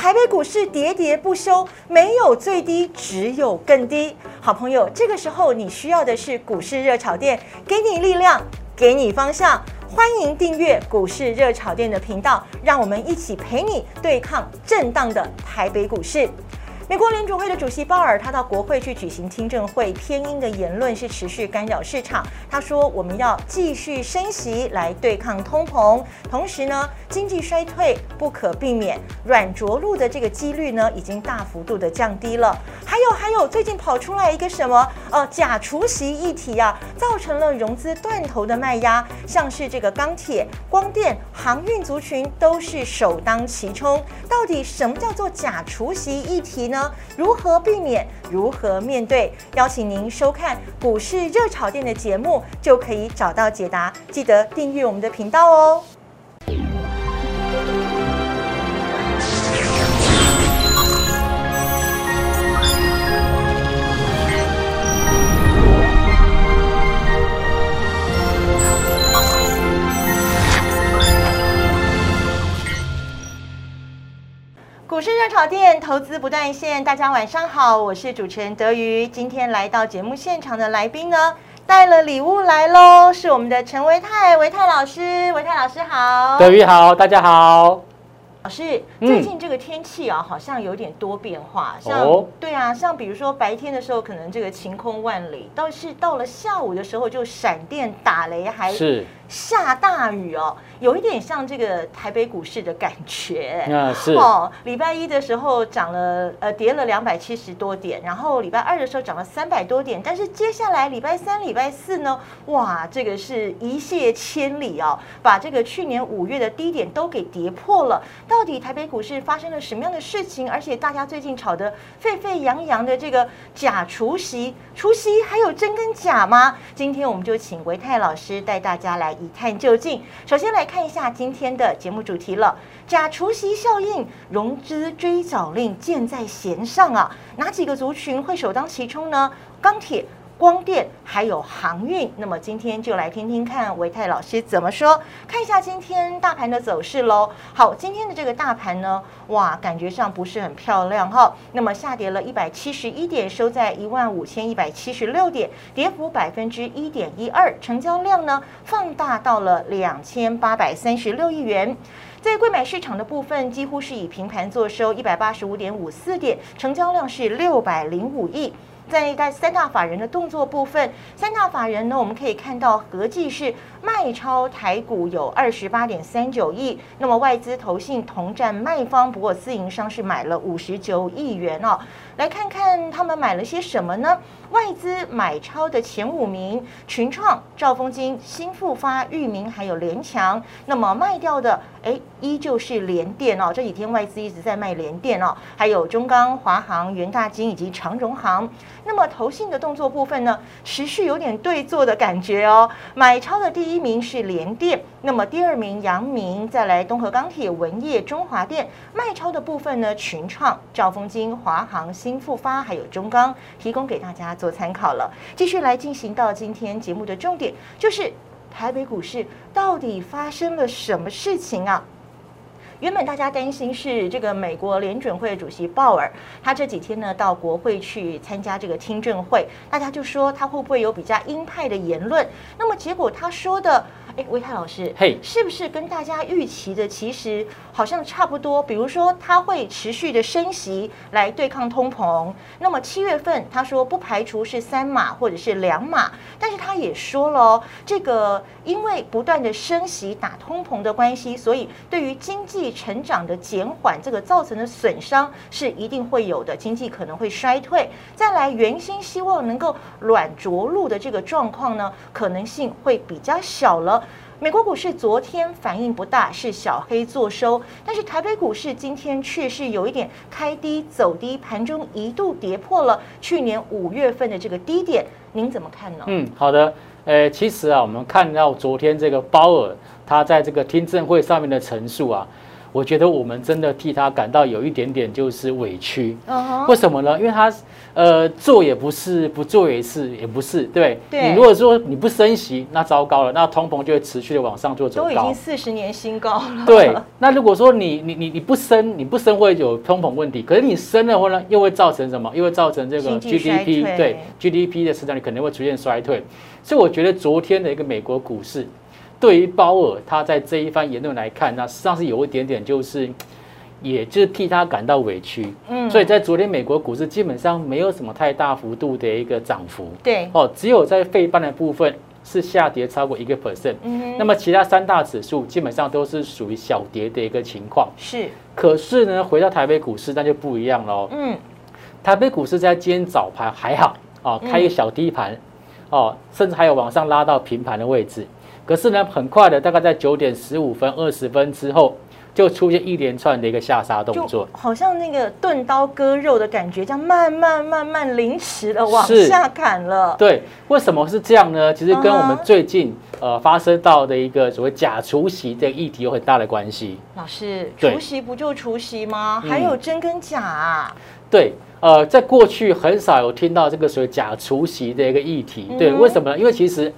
台北股市喋喋不休，没有最低，只有更低。好朋友，这个时候你需要的是股市热炒店，给你力量，给你方向。欢迎订阅股市热炒店的频道，让我们一起陪你对抗震荡的台北股市。美国联储会的主席鲍尔，他到国会去举行听证会，偏鹰的言论是持续干扰市场。他说，我们要继续升息来对抗通膨，同时呢，经济衰退不可避免，软着陆的这个几率呢，已经大幅度的降低了。还有还有，最近跑出来一个什么呃假除息议题啊，造成了融资断头的卖压，像是这个钢铁、光电、航运族群都是首当其冲。到底什么叫做假除息议题呢？如何避免？如何面对？邀请您收看股市热炒店的节目，就可以找到解答。记得订阅我们的频道哦。股市热炒店投资不断线，大家晚上好，我是主持人德瑜。今天来到节目现场的来宾呢，带了礼物来喽，是我们的陈维泰，维泰老师，维泰老师好，德瑜好，大家好。老师，最近这个天气啊，好像有点多变化，像对啊，像比如说白天的时候可能这个晴空万里，倒是到了下午的时候就闪电打雷，还是。下大雨哦，有一点像这个台北股市的感觉。啊，是哦。礼拜一的时候涨了，呃，跌了两百七十多点，然后礼拜二的时候涨了三百多点，但是接下来礼拜三、礼拜四呢，哇，这个是一泻千里哦，把这个去年五月的低点都给跌破了。到底台北股市发生了什么样的事情？而且大家最近炒得沸沸扬扬的这个假除夕，除夕还有真跟假吗？今天我们就请维泰老师带大家来。一探究竟。首先来看一下今天的节目主题了：假除夕效应，融资追缴令箭在弦上啊！哪几个族群会首当其冲呢？钢铁。光电还有航运，那么今天就来听听看维泰老师怎么说。看一下今天大盘的走势喽。好，今天的这个大盘呢，哇，感觉上不是很漂亮哈。那么下跌了一百七十一点，收在一万五千一百七十六点，跌幅百分之一点一二，成交量呢放大到了两千八百三十六亿元。在贵买市场的部分，几乎是以平盘作收，一百八十五点五四点，成交量是六百零五亿。在在三大法人的动作部分，三大法人呢，我们可以看到合计是卖超台股有二十八点三九亿，那么外资投信同占卖方，不过自营商是买了五十九亿元哦。来看看他们买了些什么呢？外资买超的前五名：群创、兆丰金、新复发、裕民，还有联强。那么卖掉的，哎，依旧是联电哦。这几天外资一直在卖联电哦，还有中钢、华航、元大金以及长荣航。那么投信的动作部分呢，持续有点对坐的感觉哦。买超的第一名是联电，那么第二名阳明，再来东河钢铁、文业、中华电。卖超的部分呢，群创、兆丰金、华航。新复发还有中钢提供给大家做参考了。继续来进行到今天节目的重点，就是台北股市到底发生了什么事情啊？原本大家担心是这个美国联准会主席鲍尔，他这几天呢到国会去参加这个听证会，大家就说他会不会有比较鹰派的言论？那么结果他说的。哎，维泰老师，嘿，是不是跟大家预期的其实好像差不多？比如说，它会持续的升息来对抗通膨。那么七月份，他说不排除是三码或者是两码，但是他也说了，这个因为不断的升息打通膨的关系，所以对于经济成长的减缓，这个造成的损伤是一定会有的，经济可能会衰退。再来，原先希望能够软着陆的这个状况呢，可能性会比较小了。美国股市昨天反应不大，是小黑做收，但是台北股市今天却是有一点开低走低，盘中一度跌破了去年五月份的这个低点，您怎么看呢？嗯，好的，呃，其实啊，我们看到昨天这个鲍尔他在这个听证会上面的陈述啊，我觉得我们真的替他感到有一点点就是委屈。为什么呢？因为他呃做也不是，不做也是，也不是，对。你如果说你不升息，那糟糕了，那通膨就会持续的往上做走高都已经。四十年新高了。对，那如果说你你你你不升，你不升会有通膨问题，可是你升的话呢，又会造成什么？又会造成这个 GDP 退对 GDP 的市场里可能会出现衰退。所以我觉得昨天的一个美国股市，对于鲍尔他在这一番言论来看，那实际上是有一点点就是，也就是替他感到委屈。嗯所以在昨天美国股市基本上没有什么太大幅度的一个涨幅。对，哦，只有在费半的部分是下跌超过一个 percent。嗯哼，那么其他三大指数基本上都是属于小跌的一个情况。是，可是呢，回到台北股市那就不一样喽。嗯，台北股市在今天早盘还好哦，开一个小低盘哦，甚至还有往上拉到平盘的位置。可是呢，很快的，大概在九点十五分、二十分之后，就出现一连串的一个下杀动作就。好像那个钝刀割肉的感觉，这样慢慢慢慢临时的往下砍了。对，为什么是这样呢？其实跟我们最近呃发生到的一个所谓假除息的议题有很大的关系。老师，对除夕不就除夕吗？嗯还有真跟假啊？对，呃，在过去很少有听到这个所谓假除夕的一个议题。对，嗯为什么呢？因为其实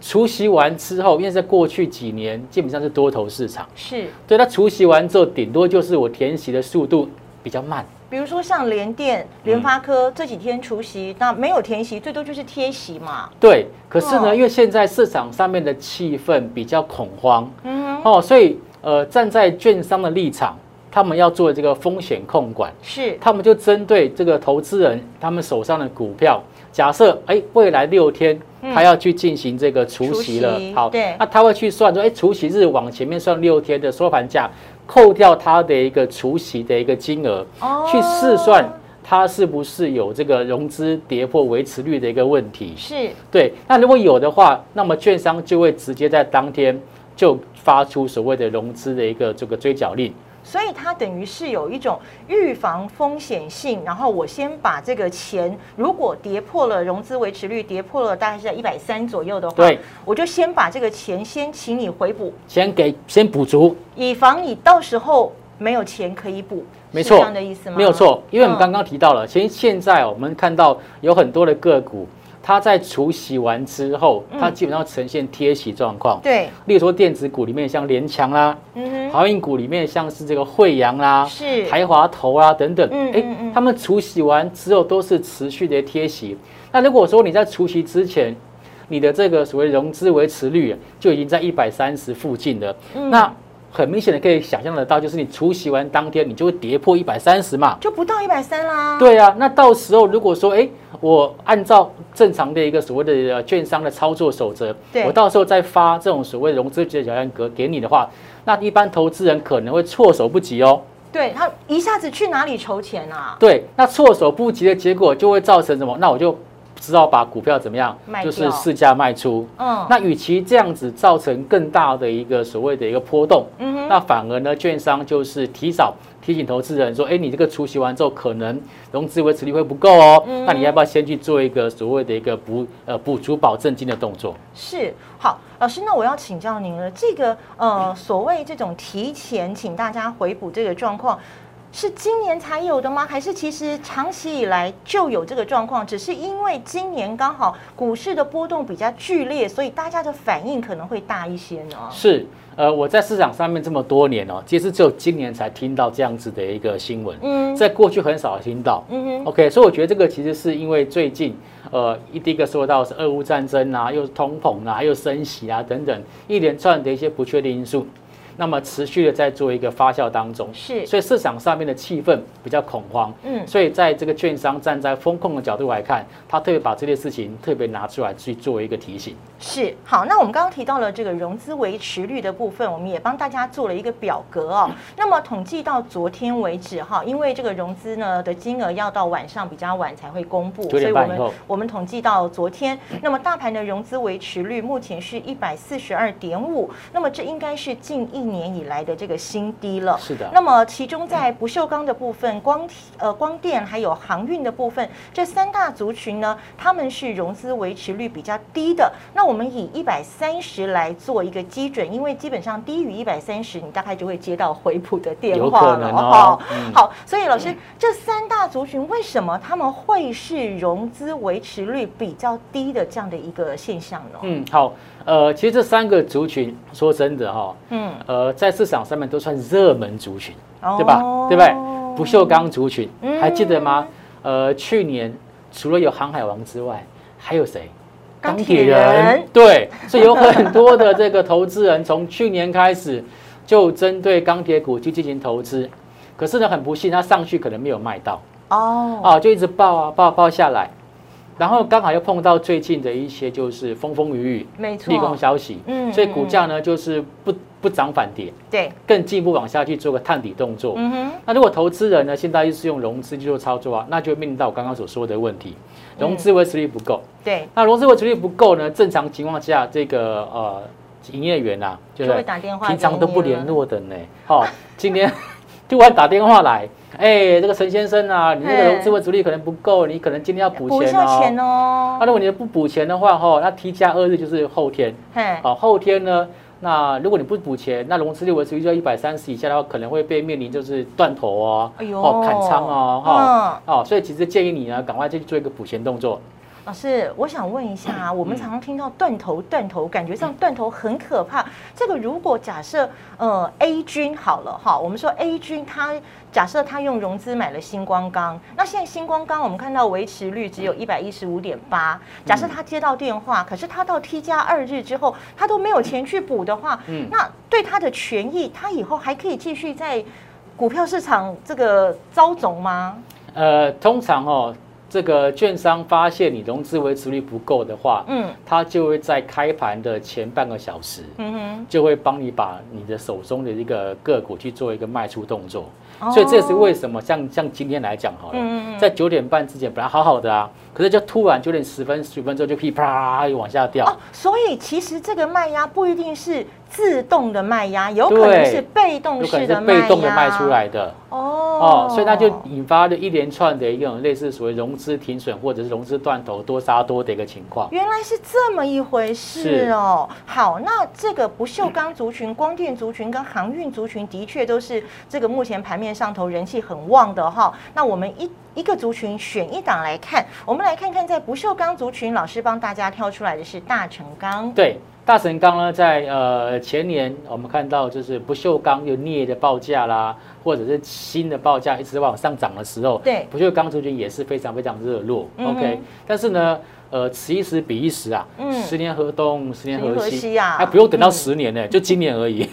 除息完之后，因为在过去几年基本上是多头市场，是，对它除息完之后，顶多就是我填息的速度比较慢。比如说像联电、联发科这几天除夕，那没有填息，最多就是贴息嘛。对，可是呢，哦。因为现在市场上面的气氛比较恐慌。嗯，哦，所以呃，站在券商的立场，他们要做这个风险控管。是，他们就针对这个投资人他们手上的股票，假设哎未来六天嗯他要去进行这个除息了，好，对那他会去算说，哎除息日往前面算六天的收盘价，扣掉他的一个除息的一个金额，哦去试算它是不是有这个融资跌破维持率的一个问题。是，对，那如果有的话，那么券商就会直接在当天就发出所谓的融资的一个这个追缴令。所以它等于是有一种预防风险性，然后我先把这个钱，如果跌破了融资维持率，跌破了大概是在一百三左右的话，对，我就先把这个钱先请你回补，先给先补足，以防你到时候没有钱可以补，没错是这样的意思吗？没有错，因为我们嗯。刚刚提到了，其实现在我们看到有很多的个股，它在除息完之后，嗯它基本上呈现贴息状况。对，例如说电子股里面像联强啦，嗯哼，航运股里面像是这个惠阳啦、是，台华投啊等等，哎嗯嗯嗯，他们除息完之后都是持续的贴息。那如果说你在除息之前，你的这个所谓融资维持率就已经在一百三十附近了，嗯那很明显的可以想象得到，就是你除息完当天，你就会跌破一百三十嘛。就不到一百三啦。，对啊，那到时候如果说，哎，我按照正常的一个所谓的呃券商的操作守则对，我到时候再发这种所谓融资结缴案格给你的话，那一般投资人可能会措手不及哦。对他一下子去哪里筹钱啊？对，那措手不及的结果就会造成什么？那我就知道把股票怎么样，就是市价卖出。嗯，那与其这样子造成更大的一个所谓的一个波动，嗯哼，那反而呢，券商就是提早提醒投资人说，哎，你这个除息完之后，可能融资维持率会不够哦，嗯那你要不要先去做一个所谓的一个补呃补足保证金的动作？是好，老师，那我要请教您了。这个呃，所谓这种提前请大家回补这个状况，是今年才有的吗？还是其实长期以来就有这个状况？只是因为今年刚好股市的波动比较剧烈，所以大家的反应可能会大一些呢？是，呃，我在市场上面这么多年哦，其实只有今年才听到这样子的一个新闻，嗯在过去很少听到。嗯哼，OK，所以我觉得这个其实是因为最近，呃，一第一个说到是俄乌战争啊，又是通膨啊，又升息啊等等一连串的一些不确定因素，那么持续的在做一个发酵当中，是，所以市场上面的气氛比较恐慌。嗯，所以在这个券商站在风控的角度来看，他特别把这件事情特别拿出来去做一个提醒。是。好，那我们刚刚提到了这个融资维持率的部分，我们也帮大家做了一个表格哦。那么统计到昨天为止哈，因为这个融资呢的金额要到晚上比较晚才会公布，所以我们我们统计到昨天，那么大盘的融资维持率目前是一百四十二点五，那么这应该是近一年以来的这个新低了。是的。那么其中在不锈钢的部分、光呃光电还有航运的部分，这三大族群呢，他们是融资维持率比较低的。那我们以一百三十来做一个基准，因为基本上低于一百三十，你大概就会接到回补的电话了哦。好，所以老师，这三大族群为什么他们会是融资维持率比较低的这样的一个现象呢？嗯，好。呃，其实这三个族群，说真的哈，嗯，呃，在市场上面都算热门族群，对吧？对不对？不锈钢族群，还记得吗？呃，去年除了有航海王之外，还有谁？钢铁人。对，所以有很多的这个投资人从去年开始就针对钢铁股去进行投资，可是呢，很不幸，它上去可能没有卖到，哦，啊，就一直爆啊爆爆下来。然后刚好又碰到最近的一些就是风风雨雨，没错，利空消息，嗯，所以股价呢就是不不涨反跌，对，更进一步往下去做个探底动作。嗯哼，那如果投资人呢现在又是用融资去做操作啊，那就面临到我刚刚所说的问题，融资维持率不够。对，那融资维持率不够呢，正常情况下这个呃营业员啊，就会打电话，平常都不联络的呢，好，今天突然打电话来。哎，这个陈先生啊，你这个融资维持力可能不够，你可能今天要补钱哦。那如果你不补钱的话，哈，那 T 加二日就是后天。好，后天呢，那如果你不补钱，那融资率维持率在一百三十以下的话，可能会被面临就是断头哦，哦，砍仓哦，哈，哦，所以其实建议你呢，赶快去做一个补钱动作。老师，我想问一下啊，我们常常听到断头断头，感觉上断头很可怕。这个如果假设呃 A 君好了哈，我们说 A 君他假设他用融资买了星光钢，那现在星光钢我们看到维持率只有一百一十五点八。假设他接到电话，可是他到 T 加二日之后，他都没有钱去补的话，那对他的权益，他以后还可以继续在股票市场这个遭总吗？呃，通常哦。这个券商发现你融资维持率不够的话，嗯，他就会在开盘的前半个小时，嗯哼，就会帮你把你的手中的一个个股去做一个卖出动作。所以这也是为什么像像今天来讲好了，在九点半之前本来好好的啊，可是就突然九点十分十分钟就噼啪又往下掉。哦，所以其实这个卖压不一定是。自动的卖压有可能是被动式的被动的卖出来的哦哦，所以它就引发了一连串的一种类似所谓融资停损或者是融资断头多杀多的一个情况。原来是这么一回事哦。好，那这个不锈钢族群、光电族群跟航运族群的确都是这个目前盘面上头人气很旺的哈。那我们一一个族群选一档来看，我们来看看在不锈钢族群，老师帮大家挑出来的是大成钢。对。大成钢呢，在呃前年，我们看到就是不锈钢有镍的报价啦，或者是锌的报价一直往上涨的时候，对，不锈钢族群也是非常非常热络。OK，但是呢，呃，此一时彼一时啊，十年河东，十年河西啊，还不用等到十年呢，就今年而已。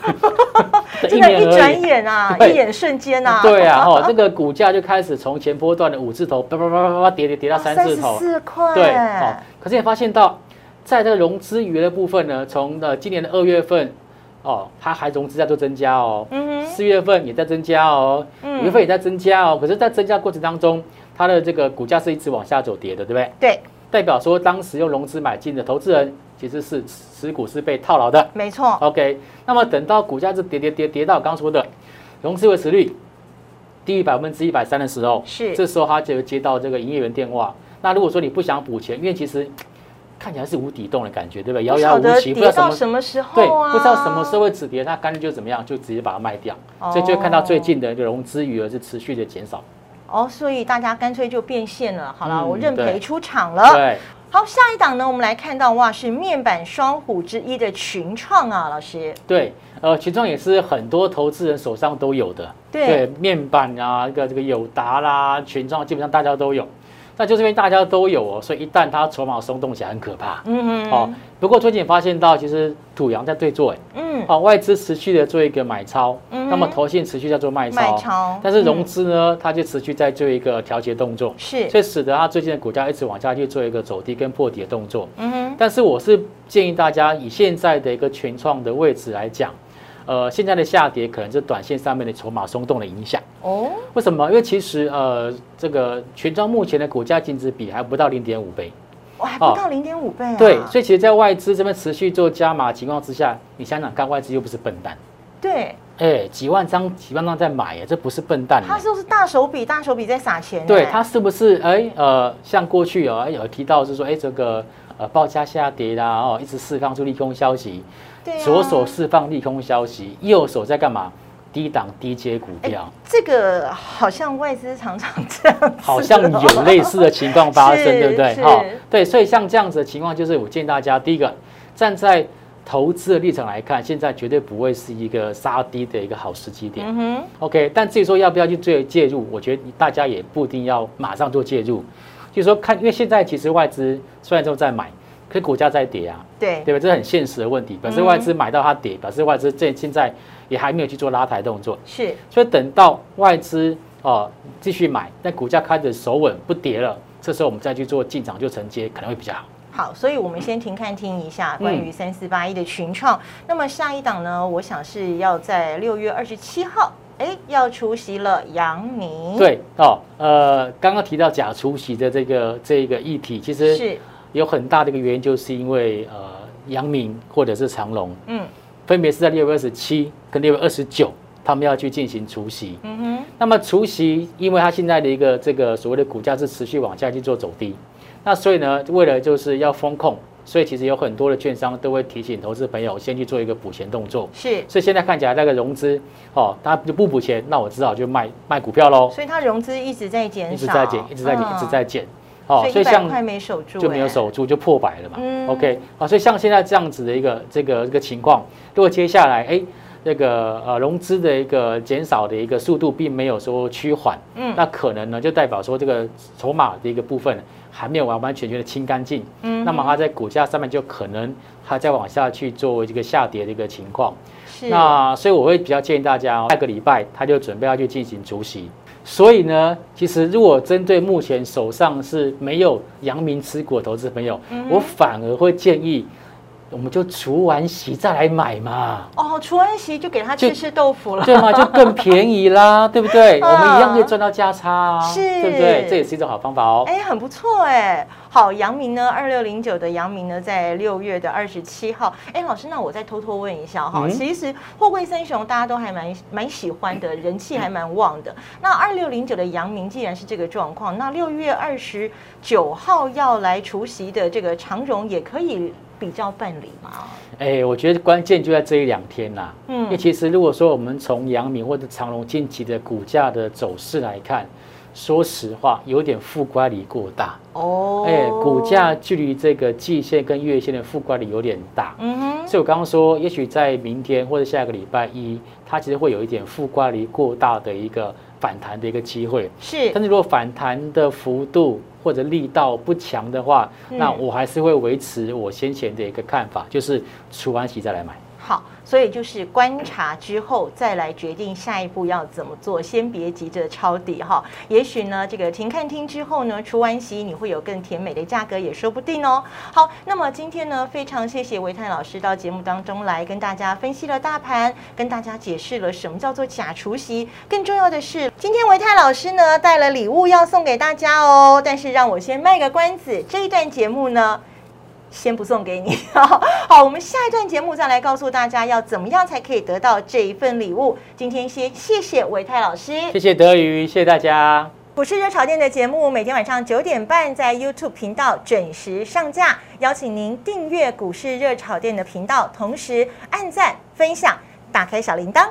真的，一转眼啊，一眼瞬间啊。对啊，哈，这个股价就开始从前波段的五字头，叭叭叭叭叭跌跌跌到三字头，四块。对，好，可是也发现到。在这个融资余额的部分呢，从呃今年的二月份，哦，它还融资在做增加哦，嗯四月份也在增加哦，五月份也在增加哦，可是，在增加过程当中，它的这个股价是一直往下走跌的，对不对？对，代表说当时用融资买进的投资人其实是持股是被套牢的，没错。OK，那么等到股价是跌跌跌跌到刚说的融资维持率低于百分之一百三的时候，是这时候他就接到这个营业员电话。那如果说你不想补钱，因为其实。看起来是无底洞的感觉，对吧？遥遥无期，不知道什么时候，对，不知道什么时候会止跌，那干脆就怎么样，就直接把它卖掉。所以就看到最近的融资余额是持续的减少。哦，所以大家干脆就变现了。好了，我认赔出场了。对，好，下一档呢，我们来看到哇，是面板双虎之一的群创啊，老师。对，呃，群创也是很多投资人手上都有的。对，面板啊，一个这个友达啦，群创基本上大家都有。那就是因为大家都有哦，所以一旦它筹码松动起来很可怕。嗯嗯。哦，不过最近发现到，其实土洋在对做哎。嗯。哦，外资持续的做一个买超，那么投信持续在做卖超。卖超。但是融资呢，它就持续在做一个调节动作。是。所以使得它最近的股价一直往下去做一个走低跟破底的动作。嗯哼。但是我是建议大家以现在的一个全创的位置来讲。呃，现在的下跌可能是短线上面的筹码松动的影响哦。为什么？因为其实呃，这个全庄目前的股价净值比还不到零点五倍，哇，还不到零点五倍啊。对，所以其实，在外资这边持续做加码情况之下，你想想看，外资又不是笨蛋，对，哎，几万张几万张在买耶，这不是笨蛋。他是不是大手笔大手笔在撒钱呢？对他是不是哎呃，像过去有有提到是说哎这个呃报价下跌啦哦，一直释放出利空消息，左手释放利空消息，右手在干嘛？低档低阶股哎票，这个好像外资常常这样好像有类似的情况发生，是对不对？哈对，所以像这样子的情况，就是我建议大家，第一个站在投资的立场来看，现在绝对不会是一个杀低的一个好时机点。嗯哼，OK，但至于说要不要去做介入，我觉得大家也不一定要马上做介入，就是说看，因为现在其实外资虽然都在买，可是股价在跌啊，对对吧？这是很现实的问题，表示外资买到它跌，表示外资这现在也还没有去做拉抬动作，是所以等到外资哦继续买，但股价开始守稳不跌了，这时候我们再去做进场就承接，可能会比较好。好，所以我们先停看听一下关于三四八一的群创。那么下一档呢，我想是要在六月二十七号，哎，要出席了杨明。，对哦，呃，刚刚提到假除息的这个这个议题，其实是，有很大的一个原因，就是因为呃杨明或者是长隆，嗯分别是在六月二十七跟六月二十九，他们要去进行除息。嗯哼，那么除息，因为它现在的一个这个所谓的股价是持续往下去做走低，那所以呢，为了就是要风控，所以其实有很多的券商都会提醒投资朋友先去做一个补钱动作。是，所以现在看起来那个融资哦，它就不补钱，那我只好就卖卖股票喽，所以它融资一直在减少，一直在减，一直在减，嗯一直在减。哦所以一百块没守住，就没有哎守住，就破百了嘛。嗯 OK，好，所以像现在这样子的一个这个这个情况，如果接下来哎那个呃融资的一个减少的一个速度并没有说趋缓，嗯那可能呢就代表说这个筹码的一个部分还没有完完全全的清干净，嗯那么它在股价上面就可能它再往下去做这个下跌的一个情况。是那所以我会比较建议大家、哦，下个礼拜他就准备要去进行除息。所以呢，其实如果针对目前手上是没有阳明持股的投资朋友，嗯我反而会建议，我们就除完席再来买嘛，哦，除完席就给他吃就吃豆腐了，对吗？就更便宜啦，对不对？嗯我们一样可以赚到价差啊，是对不对？这也是一种好方法哦。哎，很不错哎。好，阳明呢，二六零九的阳明呢，在六月的二十七号。哎，老师，那我再偷偷问一下哈，嗯其实货柜三雄大家都还蛮蛮喜欢的，人气还蛮旺的。那二六零九的阳明既然是这个状况，那六月二十九号要来除夕的这个长荣也可以比较办理吗？哎，我觉得关键就在这一两天啦。嗯因为嗯，其实如果说我们从阳明或者长隆近期的股价的走势来看，说实话有点负乖离过大。哦哎，股价，距离这个季线跟月线的负乖离有点大。嗯哼，所以我刚刚说，也许在明天或者下个礼拜一，它其实会有一点负乖离过大的一个反弹的一个机会。是但是如果反弹的幅度或者力道不强的话，嗯那我还是会维持我先前的一个看法，就是除完息再来买。所以就是观察之后再来决定下一步要怎么做，先别急着抄底哈。也许呢，这个停看听之后呢，除完息你会有更甜美的价格也说不定哦。好，那么今天呢，非常谢谢维泰老师到节目当中来跟大家分析了大盘，跟大家解释了什么叫做假除息。更重要的是，今天维泰老师呢带了礼物要送给大家哦。但是让我先卖个关子，这一段节目呢。先不送给你。好，我们下一段节目再来告诉大家要怎么样才可以得到这一份礼物。今天先谢谢维泰老师。谢谢德瑜，谢谢大家。股市热炒店的节目每天晚上九点半在 YouTube 频道准时上架，邀请您订阅股市热炒店的频道，同时按赞、分享、打开小铃铛。